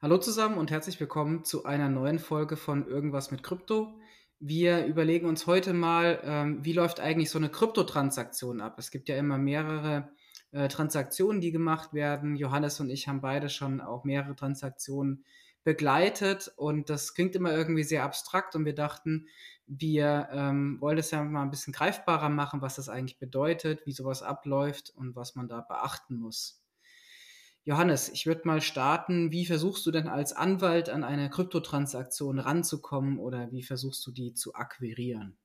Hallo zusammen und herzlich willkommen zu einer neuen Folge von Irgendwas mit Krypto. Wir überlegen uns heute mal, ähm, wie läuft eigentlich so eine Kryptotransaktion ab. Es gibt ja immer mehrere äh, Transaktionen, die gemacht werden. Johannes und ich haben beide schon auch mehrere Transaktionen begleitet und das klingt immer irgendwie sehr abstrakt und wir dachten, wir ähm, wollen es ja mal ein bisschen greifbarer machen, was das eigentlich bedeutet, wie sowas abläuft und was man da beachten muss. Johannes, ich würde mal starten. Wie versuchst du denn als Anwalt an eine Kryptotransaktion ranzukommen oder wie versuchst du die zu akquirieren?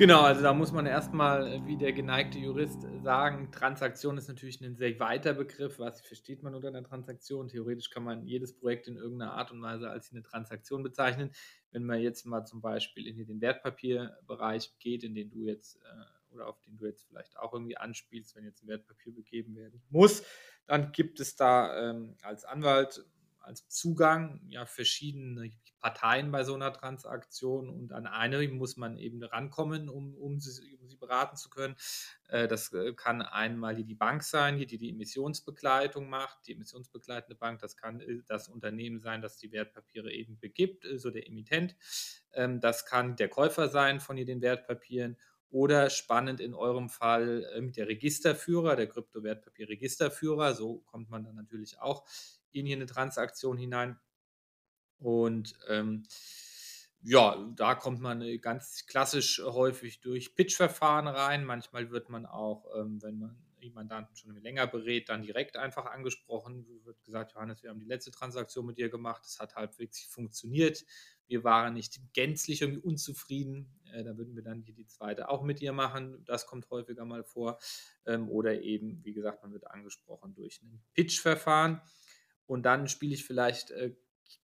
Genau, also da muss man erstmal, äh, wie der geneigte Jurist sagen, Transaktion ist natürlich ein sehr weiter Begriff. Was versteht man unter einer Transaktion? Theoretisch kann man jedes Projekt in irgendeiner Art und Weise als eine Transaktion bezeichnen. Wenn man jetzt mal zum Beispiel in den Wertpapierbereich geht, in den du jetzt äh, oder auf den du jetzt vielleicht auch irgendwie anspielst, wenn jetzt ein Wertpapier begeben werden muss, dann gibt es da ähm, als Anwalt als Zugang ja verschiedene Parteien bei so einer Transaktion und an eine muss man eben rankommen, um, um, sie, um sie beraten zu können. Äh, das äh, kann einmal die Bank sein, die die Emissionsbegleitung macht, die emissionsbegleitende Bank. Das kann äh, das Unternehmen sein, das die Wertpapiere eben begibt, so der Emittent. Ähm, das kann der Käufer sein von den Wertpapieren oder spannend in eurem Fall der Registerführer, der Kryptowertpapier-Registerführer. So kommt man dann natürlich auch in hier eine Transaktion hinein. Und ähm, ja, da kommt man äh, ganz klassisch häufig durch Pitch-Verfahren rein. Manchmal wird man auch, ähm, wenn man Mandanten schon länger berät, dann direkt einfach angesprochen. Wird gesagt, Johannes, wir haben die letzte Transaktion mit dir gemacht, das hat halbwegs funktioniert. Wir waren nicht gänzlich irgendwie unzufrieden. Äh, da würden wir dann die, die zweite auch mit dir machen. Das kommt häufiger mal vor. Ähm, oder eben, wie gesagt, man wird angesprochen durch ein Pitch-Verfahren. Und dann spiele ich vielleicht äh,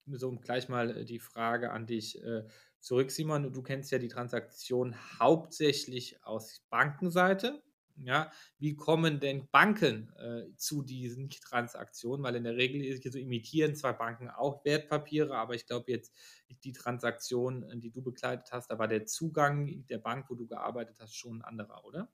so gleich mal äh, die Frage an dich äh, zurück, Simon. Du kennst ja die Transaktion hauptsächlich aus Bankenseite. Ja, wie kommen denn Banken äh, zu diesen Transaktionen? Weil in der Regel so imitieren zwar Banken auch Wertpapiere, aber ich glaube jetzt die Transaktion, äh, die du begleitet hast, da war der Zugang der Bank, wo du gearbeitet hast, schon ein anderer, oder?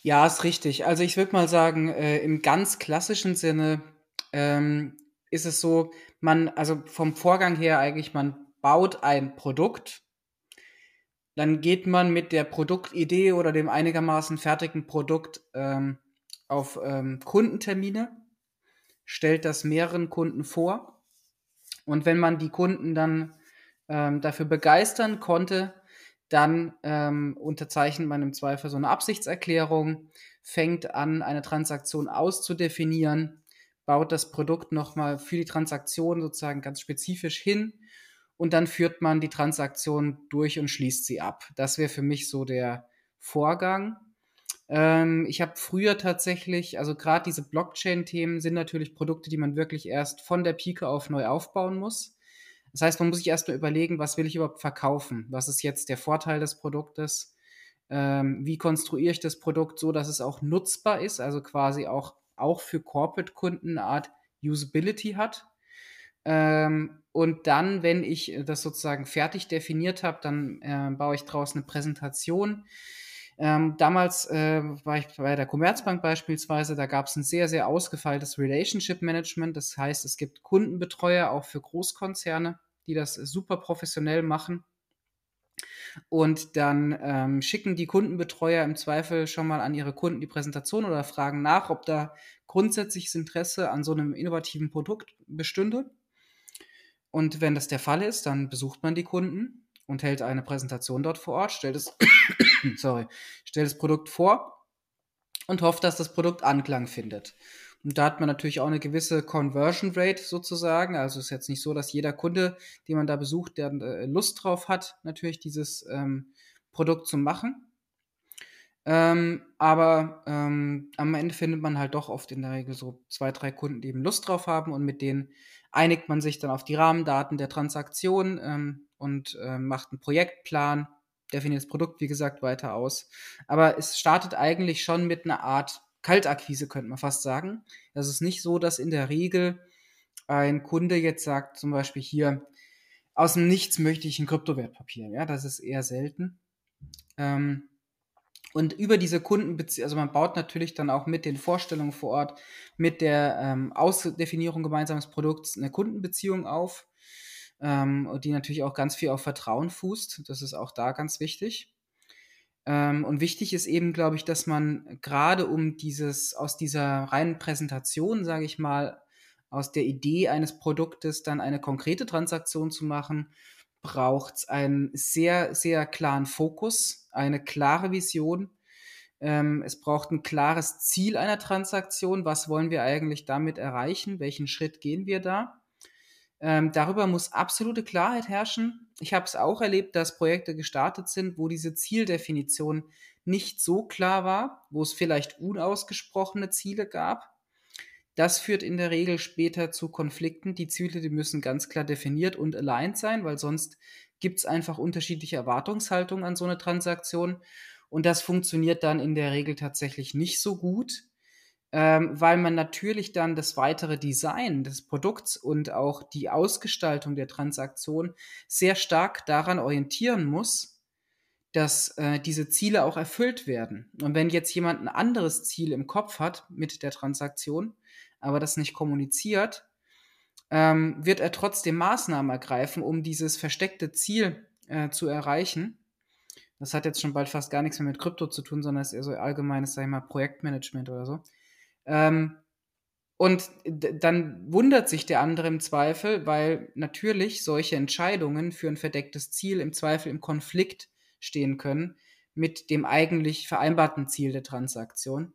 Ja, ist richtig. Also ich würde mal sagen, äh, im ganz klassischen Sinne ähm, ist es so, man, also vom Vorgang her eigentlich, man baut ein Produkt, dann geht man mit der Produktidee oder dem einigermaßen fertigen Produkt ähm, auf ähm, Kundentermine, stellt das mehreren Kunden vor. Und wenn man die Kunden dann ähm, dafür begeistern konnte, dann ähm, unterzeichnet man im Zweifel so eine Absichtserklärung, fängt an, eine Transaktion auszudefinieren baut das Produkt nochmal für die Transaktion sozusagen ganz spezifisch hin und dann führt man die Transaktion durch und schließt sie ab. Das wäre für mich so der Vorgang. Ähm, ich habe früher tatsächlich, also gerade diese Blockchain-Themen sind natürlich Produkte, die man wirklich erst von der Pike auf neu aufbauen muss. Das heißt, man muss sich erstmal überlegen, was will ich überhaupt verkaufen? Was ist jetzt der Vorteil des Produktes? Ähm, wie konstruiere ich das Produkt so, dass es auch nutzbar ist, also quasi auch auch für Corporate-Kunden eine Art Usability hat. Ähm, und dann, wenn ich das sozusagen fertig definiert habe, dann äh, baue ich daraus eine Präsentation. Ähm, damals äh, war ich bei der Commerzbank beispielsweise, da gab es ein sehr, sehr ausgefeiltes Relationship Management. Das heißt, es gibt Kundenbetreuer auch für Großkonzerne, die das super professionell machen. Und dann ähm, schicken die Kundenbetreuer im Zweifel schon mal an ihre Kunden die Präsentation oder fragen nach, ob da grundsätzliches Interesse an so einem innovativen Produkt bestünde. Und wenn das der Fall ist, dann besucht man die Kunden und hält eine Präsentation dort vor Ort, stellt das, sorry, stellt das Produkt vor und hofft, dass das Produkt Anklang findet. Und da hat man natürlich auch eine gewisse Conversion Rate sozusagen. Also ist jetzt nicht so, dass jeder Kunde, den man da besucht, der äh, Lust drauf hat, natürlich dieses ähm, Produkt zu machen. Ähm, aber ähm, am Ende findet man halt doch oft in der Regel so zwei, drei Kunden, die eben Lust drauf haben und mit denen einigt man sich dann auf die Rahmendaten der Transaktion ähm, und äh, macht einen Projektplan, definiert das Produkt, wie gesagt, weiter aus. Aber es startet eigentlich schon mit einer Art Kaltakquise, könnte man fast sagen. Das ist nicht so, dass in der Regel ein Kunde jetzt sagt, zum Beispiel hier, aus dem Nichts möchte ich ein Kryptowertpapier. Ja, das ist eher selten. Ähm, und über diese Kundenbeziehung, also man baut natürlich dann auch mit den Vorstellungen vor Ort, mit der ähm, Ausdefinierung gemeinsames Produkts eine Kundenbeziehung auf, ähm, die natürlich auch ganz viel auf Vertrauen fußt. Das ist auch da ganz wichtig. Ähm, und wichtig ist eben, glaube ich, dass man gerade um dieses, aus dieser reinen Präsentation, sage ich mal, aus der Idee eines Produktes dann eine konkrete Transaktion zu machen, braucht es einen sehr, sehr klaren Fokus, eine klare Vision. Ähm, es braucht ein klares Ziel einer Transaktion. Was wollen wir eigentlich damit erreichen? Welchen Schritt gehen wir da? Ähm, darüber muss absolute Klarheit herrschen. Ich habe es auch erlebt, dass Projekte gestartet sind, wo diese Zieldefinition nicht so klar war, wo es vielleicht unausgesprochene Ziele gab. Das führt in der Regel später zu Konflikten. Die Ziele, die müssen ganz klar definiert und aligned sein, weil sonst gibt es einfach unterschiedliche Erwartungshaltungen an so eine Transaktion. Und das funktioniert dann in der Regel tatsächlich nicht so gut ähm, weil man natürlich dann das weitere Design des Produkts und auch die Ausgestaltung der Transaktion sehr stark daran orientieren muss, dass äh, diese Ziele auch erfüllt werden. Und wenn jetzt jemand ein anderes Ziel im Kopf hat mit der Transaktion, aber das nicht kommuniziert, ähm, wird er trotzdem Maßnahmen ergreifen, um dieses versteckte Ziel äh, zu erreichen. Das hat jetzt schon bald fast gar nichts mehr mit Krypto zu tun, sondern ist eher so allgemeines, sag ich mal, Projektmanagement oder so. Ähm, und dann wundert sich der andere im Zweifel, weil natürlich solche Entscheidungen für ein verdecktes Ziel im Zweifel im Konflikt stehen können mit dem eigentlich vereinbarten Ziel der Transaktion,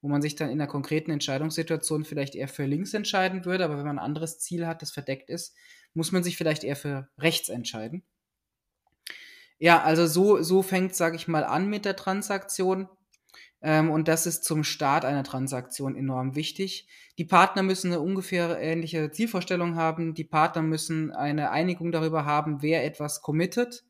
wo man sich dann in einer konkreten Entscheidungssituation vielleicht eher für links entscheiden würde, aber wenn man ein anderes Ziel hat, das verdeckt ist, muss man sich vielleicht eher für rechts entscheiden. Ja, also so, so fängt, sage ich mal, an mit der Transaktion. Ähm, und das ist zum Start einer Transaktion enorm wichtig. Die Partner müssen eine ungefähr ähnliche Zielvorstellung haben. Die Partner müssen eine Einigung darüber haben, wer etwas committet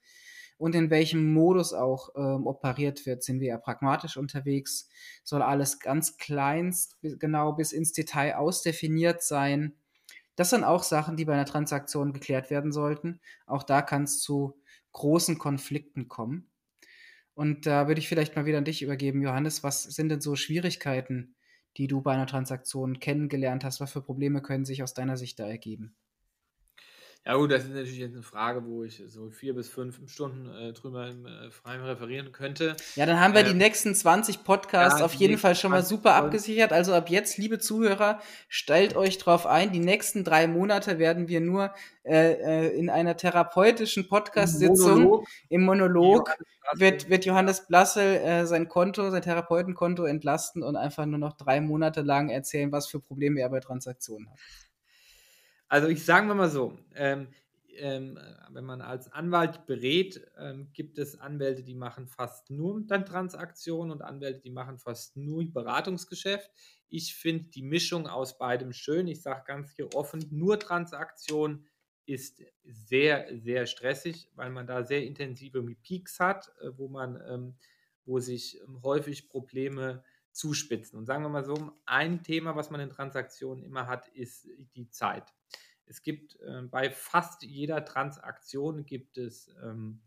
und in welchem Modus auch ähm, operiert wird. Sind wir ja pragmatisch unterwegs? Soll alles ganz kleinst, genau bis ins Detail ausdefiniert sein? Das sind auch Sachen, die bei einer Transaktion geklärt werden sollten. Auch da kann es zu großen Konflikten kommen. Und da würde ich vielleicht mal wieder an dich übergeben, Johannes. Was sind denn so Schwierigkeiten, die du bei einer Transaktion kennengelernt hast? Was für Probleme können sich aus deiner Sicht da ergeben? Ja gut, das ist natürlich jetzt eine Frage, wo ich so vier bis fünf Stunden äh, drüber im äh, Freien referieren könnte. Ja, dann haben wir ähm, die nächsten 20 Podcasts ja, auf jeden Fall schon mal super abgesichert. Also ab jetzt, liebe Zuhörer, stellt euch drauf ein. Die nächsten drei Monate werden wir nur äh, äh in einer therapeutischen Podcast-Sitzung im Monolog wird, wird Johannes Blassel äh, sein Konto, sein Therapeutenkonto entlasten und einfach nur noch drei Monate lang erzählen, was für Probleme er bei Transaktionen hat. Also ich sage mal so, ähm, ähm, wenn man als Anwalt berät, ähm, gibt es Anwälte, die machen fast nur dann Transaktionen und Anwälte, die machen fast nur Beratungsgeschäft. Ich finde die Mischung aus beidem schön. Ich sage ganz hier offen, nur Transaktion ist sehr, sehr stressig, weil man da sehr intensive Peaks hat, äh, wo man, ähm, wo sich ähm, häufig Probleme zuspitzen. Und sagen wir mal so, ein Thema, was man in Transaktionen immer hat, ist die Zeit. Es gibt äh, bei fast jeder Transaktion gibt es ähm,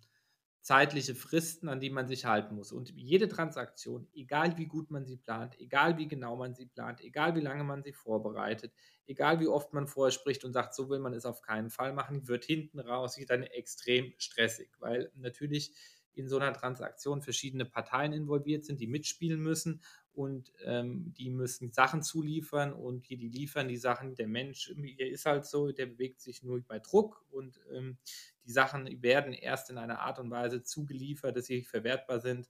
zeitliche Fristen, an die man sich halten muss. Und jede Transaktion, egal wie gut man sie plant, egal wie genau man sie plant, egal wie lange man sie vorbereitet, egal wie oft man vorher spricht und sagt, so will man es auf keinen Fall machen, wird hinten raus dann extrem stressig, weil natürlich in so einer Transaktion verschiedene Parteien involviert sind, die mitspielen müssen und ähm, die müssen Sachen zuliefern und die, die liefern die Sachen. Der Mensch, der ist halt so, der bewegt sich nur bei Druck und ähm, die Sachen werden erst in einer Art und Weise zugeliefert, dass sie verwertbar sind,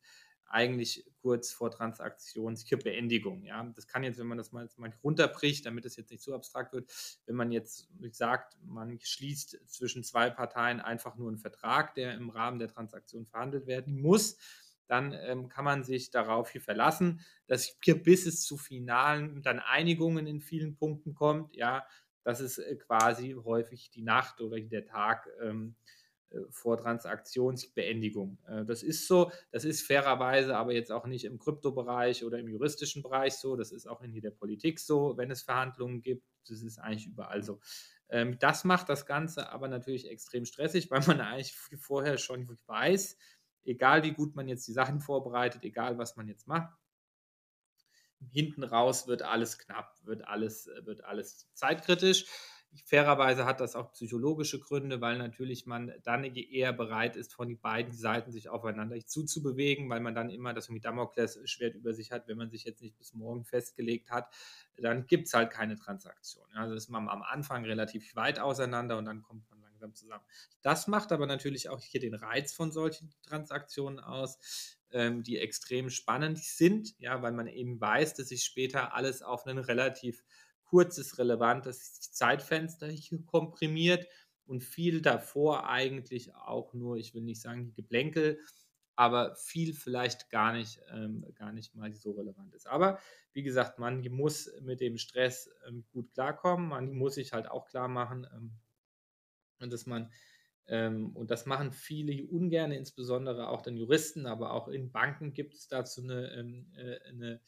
eigentlich kurz vor Transaktionsbeendigung. Ja, das kann jetzt, wenn man das mal, mal runterbricht, damit es jetzt nicht zu abstrakt wird, wenn man jetzt sagt, man schließt zwischen zwei Parteien einfach nur einen Vertrag, der im Rahmen der Transaktion verhandelt werden muss, dann ähm, kann man sich darauf hier verlassen, dass hier bis es zu finalen dann Einigungen in vielen Punkten kommt. Ja, das ist äh, quasi häufig die Nacht oder der Tag ähm, äh, vor Transaktionsbeendigung. Äh, das ist so, das ist fairerweise aber jetzt auch nicht im Kryptobereich oder im juristischen Bereich so, das ist auch in der Politik so, wenn es Verhandlungen gibt, das ist eigentlich überall so. Ähm, das macht das Ganze aber natürlich extrem stressig, weil man eigentlich vorher schon weiß, egal wie gut man jetzt die Sachen vorbereitet, egal was man jetzt macht, hinten raus wird alles knapp, wird alles, wird alles zeitkritisch. Fairerweise hat das auch psychologische Gründe, weil natürlich man dann eher bereit ist, von den beiden Seiten sich aufeinander zuzubewegen, weil man dann immer das Damoklesschwert über sich hat, wenn man sich jetzt nicht bis morgen festgelegt hat, dann gibt es halt keine Transaktion. Also ist man am Anfang relativ weit auseinander und dann kommt man langsam zusammen. Das macht aber natürlich auch hier den Reiz von solchen Transaktionen aus, ähm, die extrem spannend sind, ja, weil man eben weiß, dass sich später alles auf einen relativ kurzes, relevantes Zeitfenster hier komprimiert und viel davor eigentlich auch nur, ich will nicht sagen Geplänkel, aber viel vielleicht gar nicht, ähm, gar nicht mal so relevant ist. Aber wie gesagt, man muss mit dem Stress ähm, gut klarkommen, man muss sich halt auch klar machen, ähm, dass man ähm, und das machen viele ungern, insbesondere auch den Juristen, aber auch in Banken gibt es dazu eine, ähm, äh, eine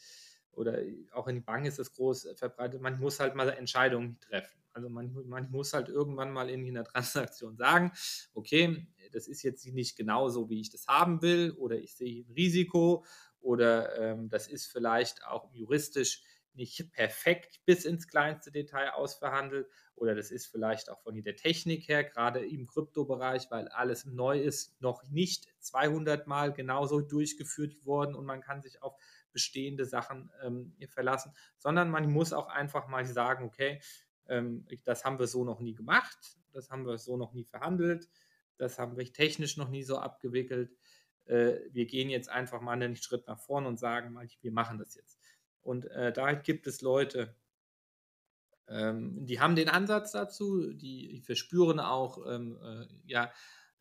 oder auch in den Banken ist das groß verbreitet, man muss halt mal Entscheidungen treffen. Also man, man muss halt irgendwann mal in einer Transaktion sagen, okay, das ist jetzt nicht genau so, wie ich das haben will, oder ich sehe ein Risiko, oder ähm, das ist vielleicht auch juristisch nicht perfekt bis ins kleinste Detail ausverhandelt oder das ist vielleicht auch von der Technik her, gerade im Kryptobereich, weil alles neu ist, noch nicht 200 Mal genauso durchgeführt worden und man kann sich auf bestehende Sachen ähm, verlassen, sondern man muss auch einfach mal sagen, okay, ähm, das haben wir so noch nie gemacht, das haben wir so noch nie verhandelt, das haben wir technisch noch nie so abgewickelt. Äh, wir gehen jetzt einfach mal einen Schritt nach vorne und sagen, wir machen das jetzt. Und äh, da gibt es Leute, ähm, die haben den Ansatz dazu, die, die verspüren auch, ähm, äh, ja,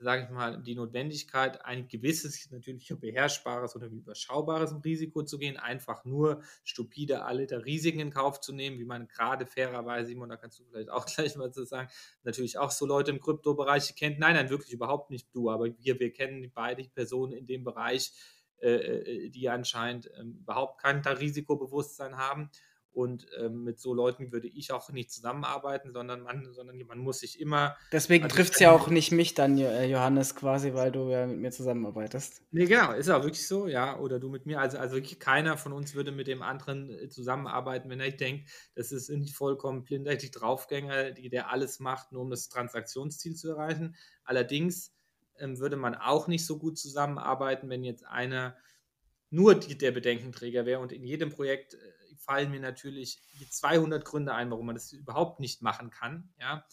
sage ich mal, die Notwendigkeit, ein gewisses, natürlich beherrschbares oder überschaubares Risiko zu gehen, einfach nur stupide alle der Risiken in Kauf zu nehmen, wie man gerade fairerweise, Simon, da kannst du vielleicht auch gleich mal zu sagen, natürlich auch so Leute im Kryptobereich kennt. Nein, nein, wirklich überhaupt nicht du, aber wir, wir kennen beide Personen in dem Bereich, äh, äh, die anscheinend ähm, überhaupt kein Risikobewusstsein haben. Und ähm, mit so Leuten würde ich auch nicht zusammenarbeiten, sondern man, sondern man muss sich immer. Deswegen also trifft es ja auch nicht mich dann, äh, Johannes, quasi, weil du ja mit mir zusammenarbeitest. Nee, genau, ist auch wirklich so, ja. Oder du mit mir. Also, also wirklich keiner von uns würde mit dem anderen zusammenarbeiten, wenn er denkt, das ist nicht vollkommen blindheitlich Draufgänger, die, der alles macht, nur um das Transaktionsziel zu erreichen. Allerdings ähm, würde man auch nicht so gut zusammenarbeiten, wenn jetzt einer nur die, der Bedenkenträger wäre und in jedem Projekt äh, fallen mir natürlich 200 Gründe ein, warum man das überhaupt nicht machen kann. Ja,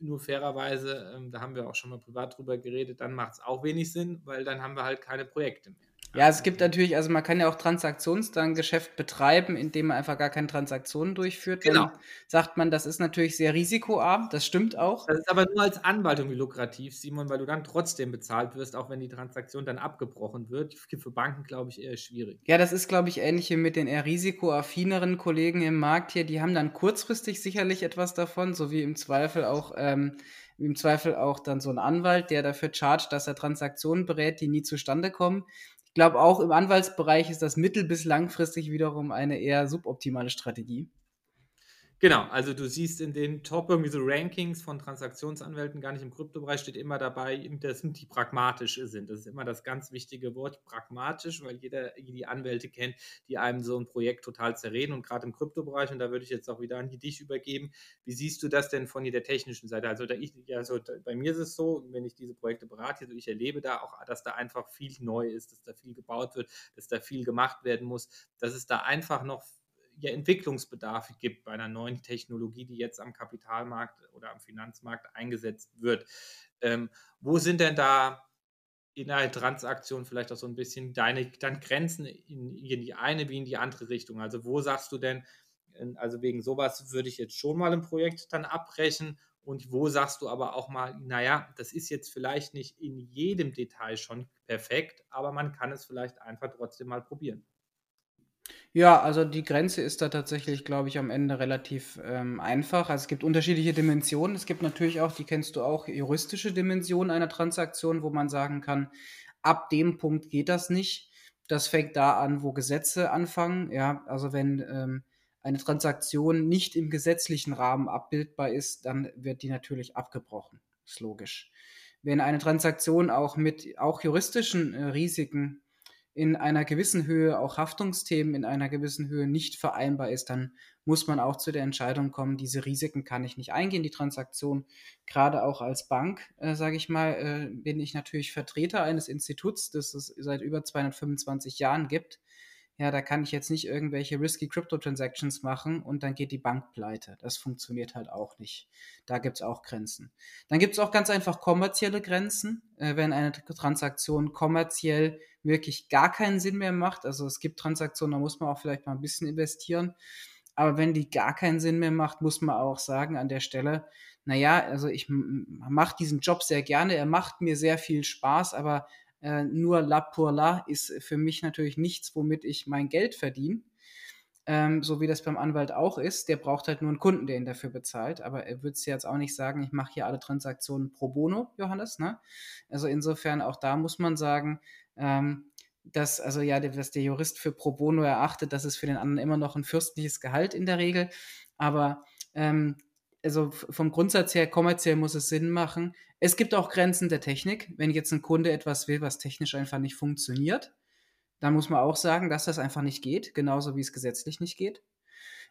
nur fairerweise, ähm, da haben wir auch schon mal privat drüber geredet, dann macht es auch wenig Sinn, weil dann haben wir halt keine Projekte mehr. Ja, es gibt natürlich, also man kann ja auch Transaktionsgeschäft betreiben, indem man einfach gar keine Transaktionen durchführt. Genau. Dann sagt man, das ist natürlich sehr risikoarm, das stimmt auch. Das ist aber nur als Anwalt irgendwie lukrativ, Simon, weil du dann trotzdem bezahlt wirst, auch wenn die Transaktion dann abgebrochen wird. Für Banken, glaube ich, eher schwierig. Ja, das ist, glaube ich, ähnlich wie mit den eher risikoaffineren Kollegen im Markt hier. Die haben dann kurzfristig sicherlich etwas davon, so wie im Zweifel auch. Ähm, im Zweifel auch dann so ein Anwalt, der dafür chargt, dass er Transaktionen berät, die nie zustande kommen. Ich glaube, auch im Anwaltsbereich ist das mittel- bis langfristig wiederum eine eher suboptimale Strategie. Genau, also du siehst in den Top irgendwie so Rankings von Transaktionsanwälten, gar nicht im Kryptobereich, steht immer dabei, das sind die pragmatisch sind. Das ist immer das ganz wichtige Wort, pragmatisch, weil jeder die Anwälte kennt, die einem so ein Projekt total zerreden und gerade im Kryptobereich, und da würde ich jetzt auch wieder an dich übergeben, wie siehst du das denn von der technischen Seite? Also, ich, also bei mir ist es so, wenn ich diese Projekte berate, also ich erlebe da auch, dass da einfach viel neu ist, dass da viel gebaut wird, dass da viel gemacht werden muss, dass es da einfach noch ja, Entwicklungsbedarf gibt bei einer neuen Technologie, die jetzt am Kapitalmarkt oder am Finanzmarkt eingesetzt wird. Ähm, wo sind denn da in einer Transaktion vielleicht auch so ein bisschen deine dann Grenzen in, in die eine wie in die andere Richtung? Also wo sagst du denn, ähm, also wegen sowas würde ich jetzt schon mal ein Projekt dann abbrechen und wo sagst du aber auch mal, naja, das ist jetzt vielleicht nicht in jedem Detail schon perfekt, aber man kann es vielleicht einfach trotzdem mal probieren. Ja, also die Grenze ist da tatsächlich, glaube ich, am Ende relativ ähm, einfach. Also es gibt unterschiedliche Dimensionen. Es gibt natürlich auch, die kennst du auch, juristische Dimensionen einer Transaktion, wo man sagen kann, ab dem Punkt geht das nicht. Das fängt da an, wo Gesetze anfangen. Ja, also wenn ähm, eine Transaktion nicht im gesetzlichen Rahmen abbildbar ist, dann wird die natürlich abgebrochen. Ist logisch. wenn eine Transaktion auch mit auch juristischen äh, Risiken in einer gewissen Höhe, auch Haftungsthemen in einer gewissen Höhe nicht vereinbar ist, dann muss man auch zu der Entscheidung kommen, diese Risiken kann ich nicht eingehen, die Transaktion. Gerade auch als Bank, äh, sage ich mal, äh, bin ich natürlich Vertreter eines Instituts, das es seit über 225 Jahren gibt ja, da kann ich jetzt nicht irgendwelche risky Crypto-Transactions machen und dann geht die Bank pleite. Das funktioniert halt auch nicht. Da gibt es auch Grenzen. Dann gibt es auch ganz einfach kommerzielle Grenzen, äh, wenn eine Transaktion kommerziell wirklich gar keinen Sinn mehr macht. Also es gibt Transaktionen, da muss man auch vielleicht mal ein bisschen investieren. Aber wenn die gar keinen Sinn mehr macht, muss man auch sagen an der Stelle, naja, also ich mache diesen Job sehr gerne, er macht mir sehr viel Spaß, aber äh, nur la pour la ist für mich natürlich nichts, womit ich mein Geld verdiene. Ähm, so wie das beim Anwalt auch ist. Der braucht halt nur einen Kunden, der ihn dafür bezahlt. Aber er würde es jetzt auch nicht sagen, ich mache hier alle Transaktionen pro bono, Johannes. Ne? Also insofern auch da muss man sagen, ähm, dass also ja, dass der Jurist für pro bono erachtet, das ist für den anderen immer noch ein fürstliches Gehalt in der Regel. Aber ähm, also vom Grundsatz her, kommerziell muss es Sinn machen. Es gibt auch Grenzen der Technik. Wenn jetzt ein Kunde etwas will, was technisch einfach nicht funktioniert, dann muss man auch sagen, dass das einfach nicht geht, genauso wie es gesetzlich nicht geht.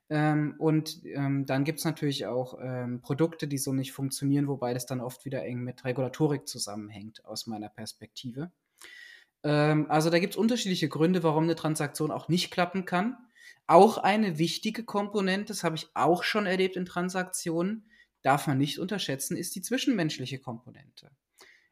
Ähm, und ähm, dann gibt es natürlich auch ähm, Produkte, die so nicht funktionieren, wobei das dann oft wieder eng mit Regulatorik zusammenhängt, aus meiner Perspektive. Ähm, also da gibt es unterschiedliche Gründe, warum eine Transaktion auch nicht klappen kann. Auch eine wichtige Komponente, das habe ich auch schon erlebt in Transaktionen, darf man nicht unterschätzen, ist die zwischenmenschliche Komponente.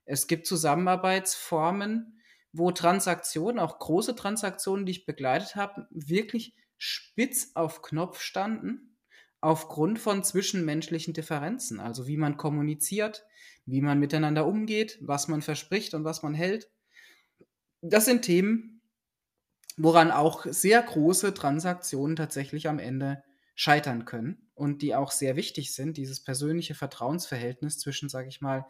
Es gibt Zusammenarbeitsformen, wo Transaktionen, auch große Transaktionen, die ich begleitet habe, wirklich spitz auf Knopf standen, aufgrund von zwischenmenschlichen Differenzen. Also wie man kommuniziert, wie man miteinander umgeht, was man verspricht und was man hält. Das sind Themen, woran auch sehr große Transaktionen tatsächlich am Ende scheitern können und die auch sehr wichtig sind. Dieses persönliche Vertrauensverhältnis zwischen, sage ich mal,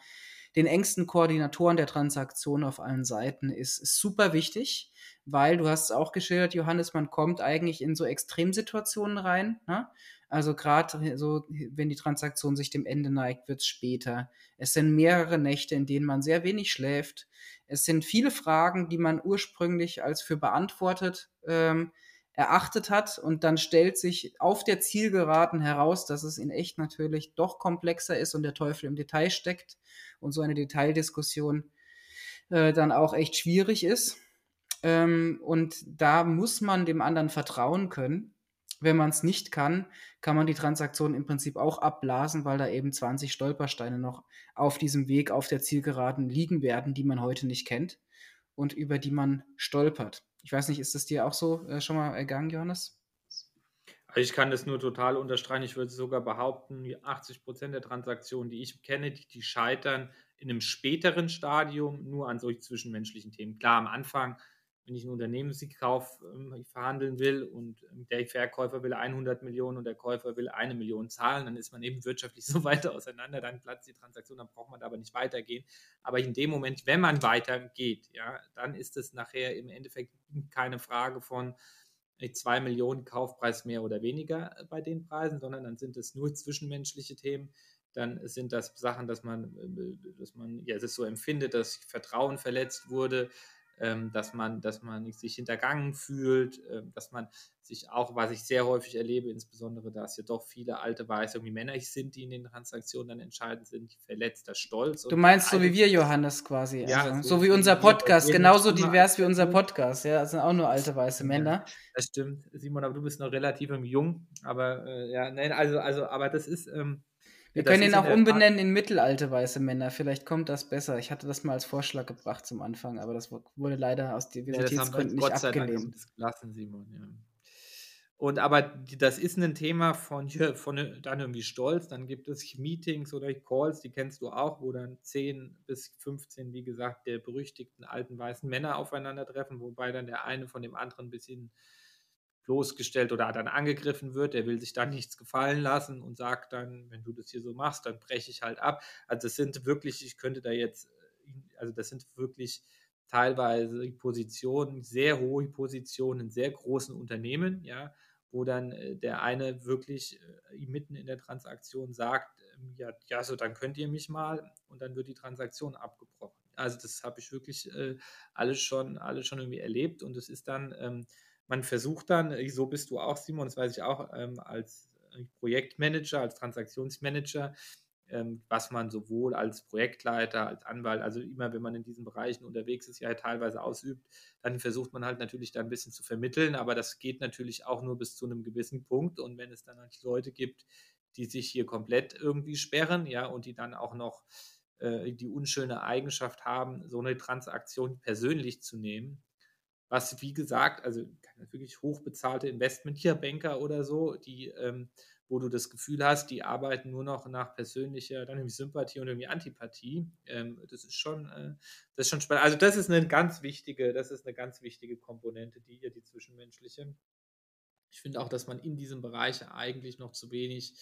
den engsten Koordinatoren der Transaktion auf allen Seiten ist, super wichtig, weil du hast es auch geschildert, Johannes, man kommt eigentlich in so Extremsituationen rein. Ne? Also gerade so, wenn die Transaktion sich dem Ende neigt, wird es später. Es sind mehrere Nächte, in denen man sehr wenig schläft. Es sind viele Fragen, die man ursprünglich als für beantwortet ähm, erachtet hat. Und dann stellt sich auf der Zielgeraden heraus, dass es in echt natürlich doch komplexer ist und der Teufel im Detail steckt und so eine Detaildiskussion äh, dann auch echt schwierig ist. Ähm, und da muss man dem anderen vertrauen können. Wenn man es nicht kann, kann man die Transaktion im Prinzip auch abblasen, weil da eben 20 Stolpersteine noch auf diesem Weg auf der Zielgeraden liegen werden, die man heute nicht kennt und über die man stolpert. Ich weiß nicht, ist das dir auch so äh, schon mal ergangen, Johannes? Also ich kann das nur total unterstreichen. Ich würde sogar behaupten, 80 Prozent der Transaktionen, die ich kenne, die, die scheitern in einem späteren Stadium nur an solchen zwischenmenschlichen Themen. Klar, am Anfang wenn ich einen Unternehmenskauf ähm, verhandeln will und ähm, der Verkäufer will 100 Millionen und der Käufer will eine Million zahlen, dann ist man eben wirtschaftlich so weit auseinander, dann platzt die Transaktion, dann braucht man da aber nicht weitergehen. Aber in dem Moment, wenn man weitergeht, ja, dann ist es nachher im Endeffekt keine Frage von, 2 äh, Millionen Kaufpreis mehr oder weniger äh, bei den Preisen, sondern dann sind es nur zwischenmenschliche Themen. Dann sind das Sachen, dass man, äh, dass man ja, es so empfindet, dass Vertrauen verletzt wurde, dass, man, dass man sich hintergangen fühlt, äh, dass man sich auch, was ich sehr häufig erlebe, insbesondere, dass ja doch viele alte Weiße irgendwie Männer sind, die in den Transaktionen dann entscheidend sind, verletzter Stolz. Du meinst so wie wir, Johannes, quasi. Ja, also, so, so, wie unser Podcast, genauso divers wie unser Podcast. Ja, das sind auch nur alte weiße Männer. Ja, das stimmt, Simon, aber du bist noch relativ jung. Aber äh, ja, nein, also, also, aber das ist. Ähm, wir können ihn auch umbenennen in mittelalte weiße Männer. Vielleicht kommt das besser. Ich hatte das mal als Vorschlag gebracht zum Anfang, aber das wurde leider aus Diversitätsgründen ja, nicht Gott abgelehnt. Dank das gelassen, Simon, ja. Und aber das ist ein Thema von, von dann irgendwie Stolz. Dann gibt es Meetings oder Calls, die kennst du auch, wo dann 10 bis 15, wie gesagt, der berüchtigten alten weißen Männer aufeinandertreffen, wobei dann der eine von dem anderen ein bisschen bloßgestellt oder dann angegriffen wird, der will sich dann nichts gefallen lassen und sagt dann, wenn du das hier so machst, dann breche ich halt ab. Also das sind wirklich, ich könnte da jetzt, also das sind wirklich teilweise Positionen, sehr hohe Positionen in sehr großen Unternehmen, ja, wo dann äh, der eine wirklich äh, mitten in der Transaktion sagt, ähm, ja, ja, so dann könnt ihr mich mal und dann wird die Transaktion abgebrochen. Also das habe ich wirklich äh, alles schon, alles schon irgendwie erlebt und es ist dann, ähm, man versucht dann, äh, so bist du auch, Simon, das weiß ich auch, ähm, als äh, Projektmanager, als Transaktionsmanager, ähm, was man sowohl als Projektleiter, als Anwalt, also immer wenn man in diesen Bereichen unterwegs ist, ja teilweise ausübt, dann versucht man halt natürlich da ein bisschen zu vermitteln, aber das geht natürlich auch nur bis zu einem gewissen Punkt. Und wenn es dann halt Leute gibt, die sich hier komplett irgendwie sperren, ja, und die dann auch noch äh, die unschöne Eigenschaft haben, so eine Transaktion persönlich zu nehmen, was wie gesagt, also wirklich hochbezahlte Investmentbanker oder so, die ähm, wo du das Gefühl hast, die arbeiten nur noch nach persönlicher, dann irgendwie Sympathie und irgendwie Antipathie. Ähm, das ist schon, äh, das ist schon spannend. Also das ist eine ganz wichtige, das ist eine ganz wichtige Komponente, die hier die zwischenmenschliche. Ich finde auch, dass man in diesem Bereich eigentlich noch zu wenig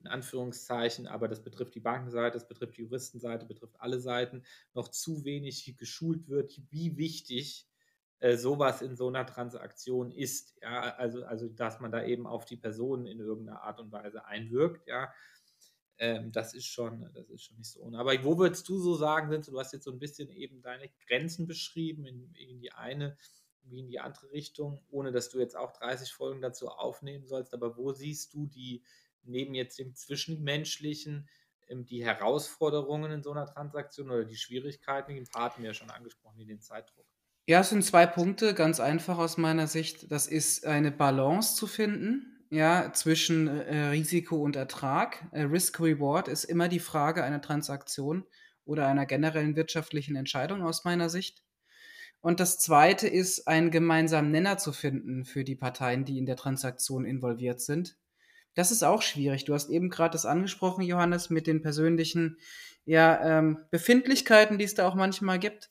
in Anführungszeichen, aber das betrifft die Bankenseite, das betrifft die Juristenseite, betrifft alle Seiten, noch zu wenig geschult wird, wie wichtig äh, sowas in so einer Transaktion ist. Ja, also, also dass man da eben auf die Personen in irgendeiner Art und Weise einwirkt, ja. Ähm, das ist schon, das ist schon nicht so ohne. Aber wo würdest du so sagen, sind du hast jetzt so ein bisschen eben deine Grenzen beschrieben, in, in die eine wie in die andere Richtung, ohne dass du jetzt auch 30 Folgen dazu aufnehmen sollst. Aber wo siehst du die, neben jetzt dem Zwischenmenschlichen, ähm, die Herausforderungen in so einer Transaktion oder die Schwierigkeiten, den Part wir ja schon angesprochen, wie den Zeitdruck? Ja, es sind zwei Punkte, ganz einfach aus meiner Sicht. Das ist eine Balance zu finden, ja, zwischen äh, Risiko und Ertrag. Äh, Risk-Reward ist immer die Frage einer Transaktion oder einer generellen wirtschaftlichen Entscheidung aus meiner Sicht. Und das zweite ist, einen gemeinsamen Nenner zu finden für die Parteien, die in der Transaktion involviert sind. Das ist auch schwierig. Du hast eben gerade das angesprochen, Johannes, mit den persönlichen ja, ähm, Befindlichkeiten, die es da auch manchmal gibt.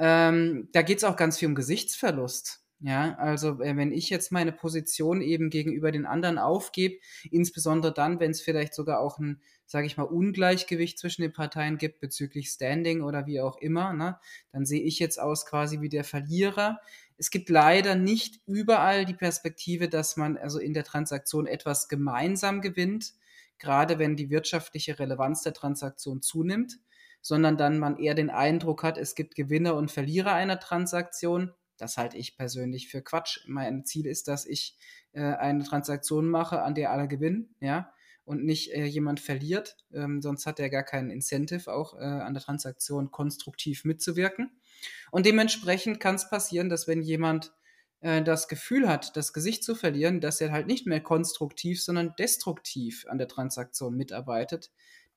Ähm, da geht es auch ganz viel um Gesichtsverlust. Ja, also äh, wenn ich jetzt meine Position eben gegenüber den anderen aufgebe, insbesondere dann, wenn es vielleicht sogar auch ein, sage ich mal, Ungleichgewicht zwischen den Parteien gibt bezüglich Standing oder wie auch immer, ne, dann sehe ich jetzt aus quasi wie der Verlierer. Es gibt leider nicht überall die Perspektive, dass man also in der Transaktion etwas gemeinsam gewinnt, gerade wenn die wirtschaftliche Relevanz der Transaktion zunimmt sondern dann man eher den Eindruck hat, es gibt Gewinner und Verlierer einer Transaktion. Das halte ich persönlich für Quatsch. Mein Ziel ist, dass ich äh, eine Transaktion mache, an der alle gewinnen, ja, und nicht äh, jemand verliert. Ähm, sonst hat er gar keinen Incentive, auch äh, an der Transaktion konstruktiv mitzuwirken. Und dementsprechend kann es passieren, dass wenn jemand äh, das Gefühl hat, das Gesicht zu verlieren, dass er halt nicht mehr konstruktiv, sondern destruktiv an der Transaktion mitarbeitet,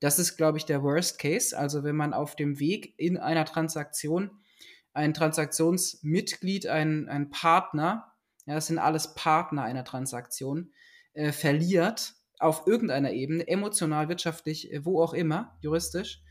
das ist, glaube ich, der Worst Case. Also wenn man auf dem Weg in einer Transaktion ein Transaktionsmitglied, ein, ein Partner, ja, das sind alles Partner einer Transaktion, äh, verliert auf irgendeiner Ebene, emotional, wirtschaftlich, äh, wo auch immer, juristisch,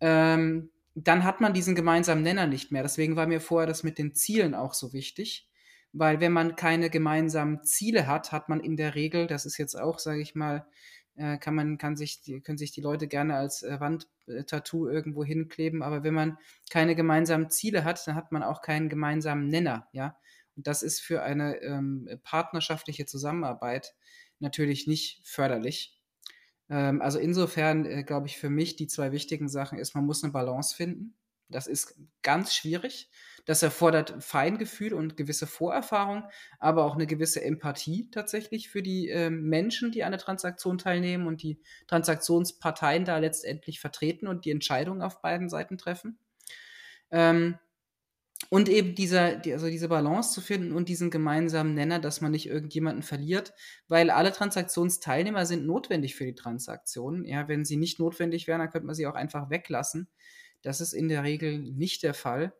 ähm, dann hat man diesen gemeinsamen Nenner nicht mehr. Deswegen war mir vorher das mit den Zielen auch so wichtig, weil wenn man keine gemeinsamen Ziele hat, hat man in der Regel, das ist jetzt auch, sage ich mal, äh, kann man, kann sich, die, können sich die Leute gerne als äh, Wandtattoo irgendwo hinkleben, aber wenn man keine gemeinsamen Ziele hat, dann hat man auch keinen gemeinsamen Nenner, ja. Und das ist für eine ähm, partnerschaftliche Zusammenarbeit natürlich nicht förderlich. Ähm, also insofern äh, glaube ich für mich die zwei wichtigen Sachen ist, man muss eine Balance finden. Das ist ganz schwierig. Das erfordert Feingefühl und gewisse Vorerfahrung, aber auch eine gewisse Empathie tatsächlich für die äh, Menschen, die an der Transaktion teilnehmen und die Transaktionsparteien da letztendlich vertreten und die Entscheidungen auf beiden Seiten treffen. Ähm, und eben dieser, die, also diese Balance zu finden und diesen gemeinsamen Nenner, dass man nicht irgendjemanden verliert, weil alle Transaktionsteilnehmer sind notwendig für die Transaktion. Ja, wenn sie nicht notwendig wären, dann könnte man sie auch einfach weglassen. Das ist in der Regel nicht der Fall.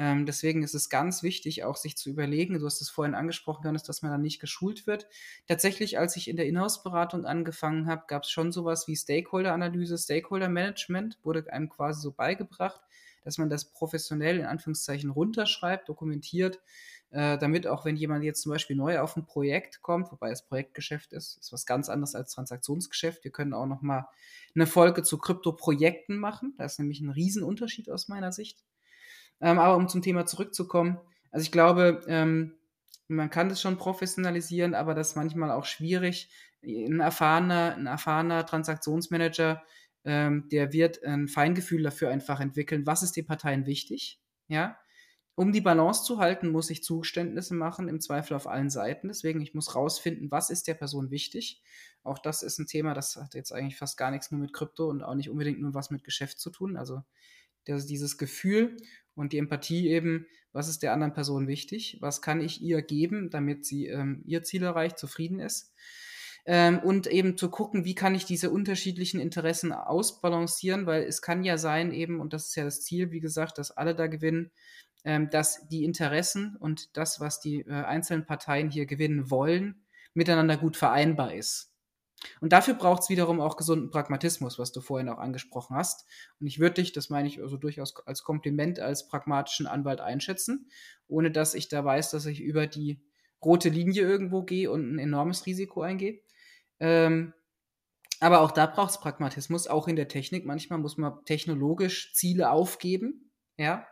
Ähm, deswegen ist es ganz wichtig, auch sich zu überlegen, du hast es vorhin angesprochen, Johannes, dass man da nicht geschult wird. Tatsächlich, als ich in der Inhouse-Beratung angefangen habe, gab es schon sowas wie Stakeholder-Analyse, Stakeholder-Management, wurde einem quasi so beigebracht, dass man das professionell in Anführungszeichen runterschreibt, dokumentiert, äh, damit auch wenn jemand jetzt zum Beispiel neu auf ein Projekt kommt, wobei es Projektgeschäft ist, ist was ganz anderes als Transaktionsgeschäft. Wir können auch noch mal eine Folge zu Krypto-Projekten machen. Da ist nämlich ein Riesenunterschied aus meiner Sicht. Ähm, aber um zum Thema zurückzukommen, also ich glaube, ähm, Man kann das schon professionalisieren, aber das ist manchmal auch schwierig. Ein erfahrener, ein erfahrener Transaktionsmanager, ähm, der wird ein Feingefühl dafür einfach entwickeln, was ist den Parteien wichtig, ja. Um die Balance zu halten, muss ich Zugeständnisse machen, im Zweifel auf allen Seiten. Deswegen, ich muss rausfinden, was ist der Person wichtig. Auch das ist ein Thema, das hat jetzt eigentlich fast gar nichts nur mit Krypto und auch nicht unbedingt nur was mit Geschäft zu tun. Also das, dieses Gefühl und die Empathie eben, was ist der anderen Person wichtig, was kann ich ihr geben, damit sie ähm, ihr Ziel erreicht, zufrieden ist. Ähm, und eben zu gucken, wie kann ich diese unterschiedlichen Interessen ausbalancieren, weil es kann ja sein eben, und das ist ja das Ziel, wie gesagt, dass alle da gewinnen, ähm, dass die Interessen und das, was die äh, einzelnen Parteien hier gewinnen wollen, miteinander gut vereinbar ist. Und dafür braucht es wiederum auch gesunden Pragmatismus, was du vorhin auch angesprochen hast. Und ich würde dich, das meine ich also durchaus als Kompliment, als pragmatischen Anwalt einschätzen, ohne dass ich da weiß, dass ich über die rote Linie irgendwo gehe und ein enormes Risiko eingehe. Ähm, aber auch da braucht es Pragmatismus, auch in der Technik. Manchmal muss man technologisch Ziele aufgeben, ja,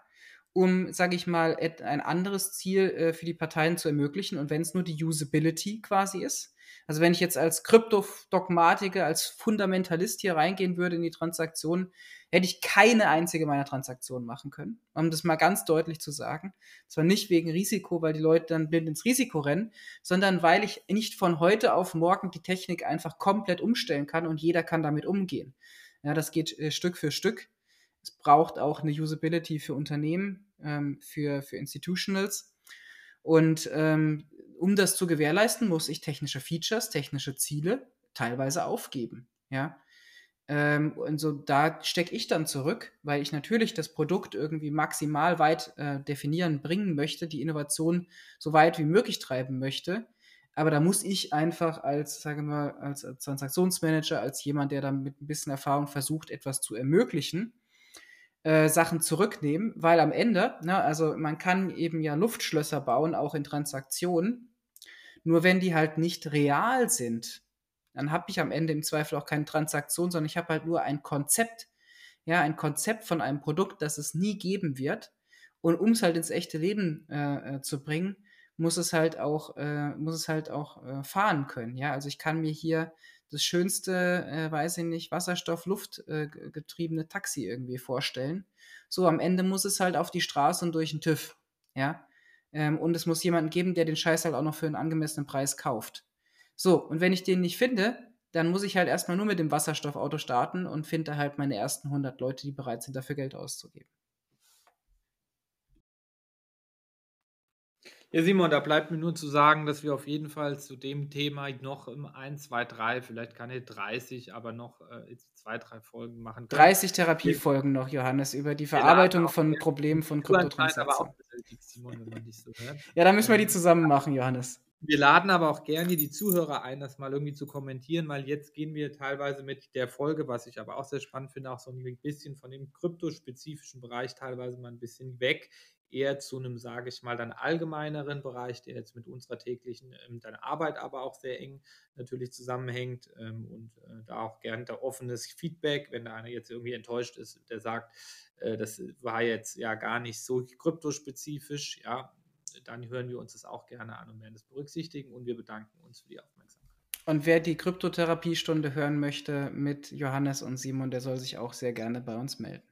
um, sage ich mal, ein anderes Ziel äh, für die Parteien zu ermöglichen. Und wenn es nur die Usability quasi ist, also wenn ich jetzt als Kryptodogmatiker, als Fundamentalist hier reingehen würde in die Transaktion, hätte ich keine einzige meiner Transaktionen machen können. Um das mal ganz deutlich zu sagen. Zwar nicht wegen Risiko, weil die Leute dann blind ins Risiko rennen, sondern weil ich nicht von heute auf morgen die Technik einfach komplett umstellen kann und jeder kann damit umgehen. Ja, das geht äh, Stück für Stück. Es braucht auch eine Usability für Unternehmen, ähm, für, für Institutionals. Und ähm, um das zu gewährleisten, muss ich technische Features, technische Ziele teilweise aufgeben. Ja. Ähm, und so da stecke ich dann zurück, weil ich natürlich das Produkt irgendwie maximal weit äh, definieren, bringen möchte, die Innovation so weit wie möglich treiben möchte. Aber da muss ich einfach als, sagen wir, als Transaktionsmanager, als jemand, der da mit ein bisschen Erfahrung versucht, etwas zu ermöglichen, äh, Sachen zurücknehmen, weil am Ende, ne, also man kann eben ja Luftschlösser bauen, auch in Transaktionen, nur wenn die halt nicht real sind, dann habe ich am Ende im Zweifel auch keine Transaktion, sondern ich habe halt nur ein Konzept, ja, ein Konzept von einem Produkt, das es nie geben wird. Und um es halt ins echte Leben äh, äh, zu bringen, muss es halt auch, äh, muss es halt auch äh, fahren können. Ja, also ich kann mir hier das schönste, äh, weiß ich nicht, Wasserstoff-Luft-getriebene äh, Taxi irgendwie vorstellen. So, am Ende muss es halt auf die Straße und durch den TÜV. Ja. Ähm, und es muss jemanden geben, der den Scheiß halt auch noch für einen angemessenen Preis kauft. So, und wenn ich den nicht finde, dann muss ich halt erstmal nur mit dem Wasserstoffauto starten und finde halt meine ersten 100 Leute, die bereit sind, dafür Geld auszugeben. Ja, Simon, da bleibt mir nur zu sagen, dass wir auf jeden Fall zu dem Thema noch im 1, 2, 3, vielleicht keine 30, aber noch äh, zwei, drei Folgen machen können. 30 Therapiefolgen noch, Johannes, über die Verarbeitung von Problemen von Kryptotransaktionen. So ja, da müssen wir die zusammen machen, Johannes. Wir laden aber auch gerne die Zuhörer ein, das mal irgendwie zu kommentieren, weil jetzt gehen wir teilweise mit der Folge, was ich aber auch sehr spannend finde, auch so ein bisschen von dem kryptospezifischen Bereich teilweise mal ein bisschen weg eher zu einem, sage ich mal, dann allgemeineren Bereich, der jetzt mit unserer täglichen ähm, dann Arbeit aber auch sehr eng natürlich zusammenhängt ähm, und äh, da auch gerne da offenes Feedback, wenn da einer jetzt irgendwie enttäuscht ist, der sagt, äh, das war jetzt ja gar nicht so kryptospezifisch, ja, dann hören wir uns das auch gerne an und werden das berücksichtigen und wir bedanken uns für die Aufmerksamkeit. Und wer die Kryptotherapiestunde hören möchte mit Johannes und Simon, der soll sich auch sehr gerne bei uns melden.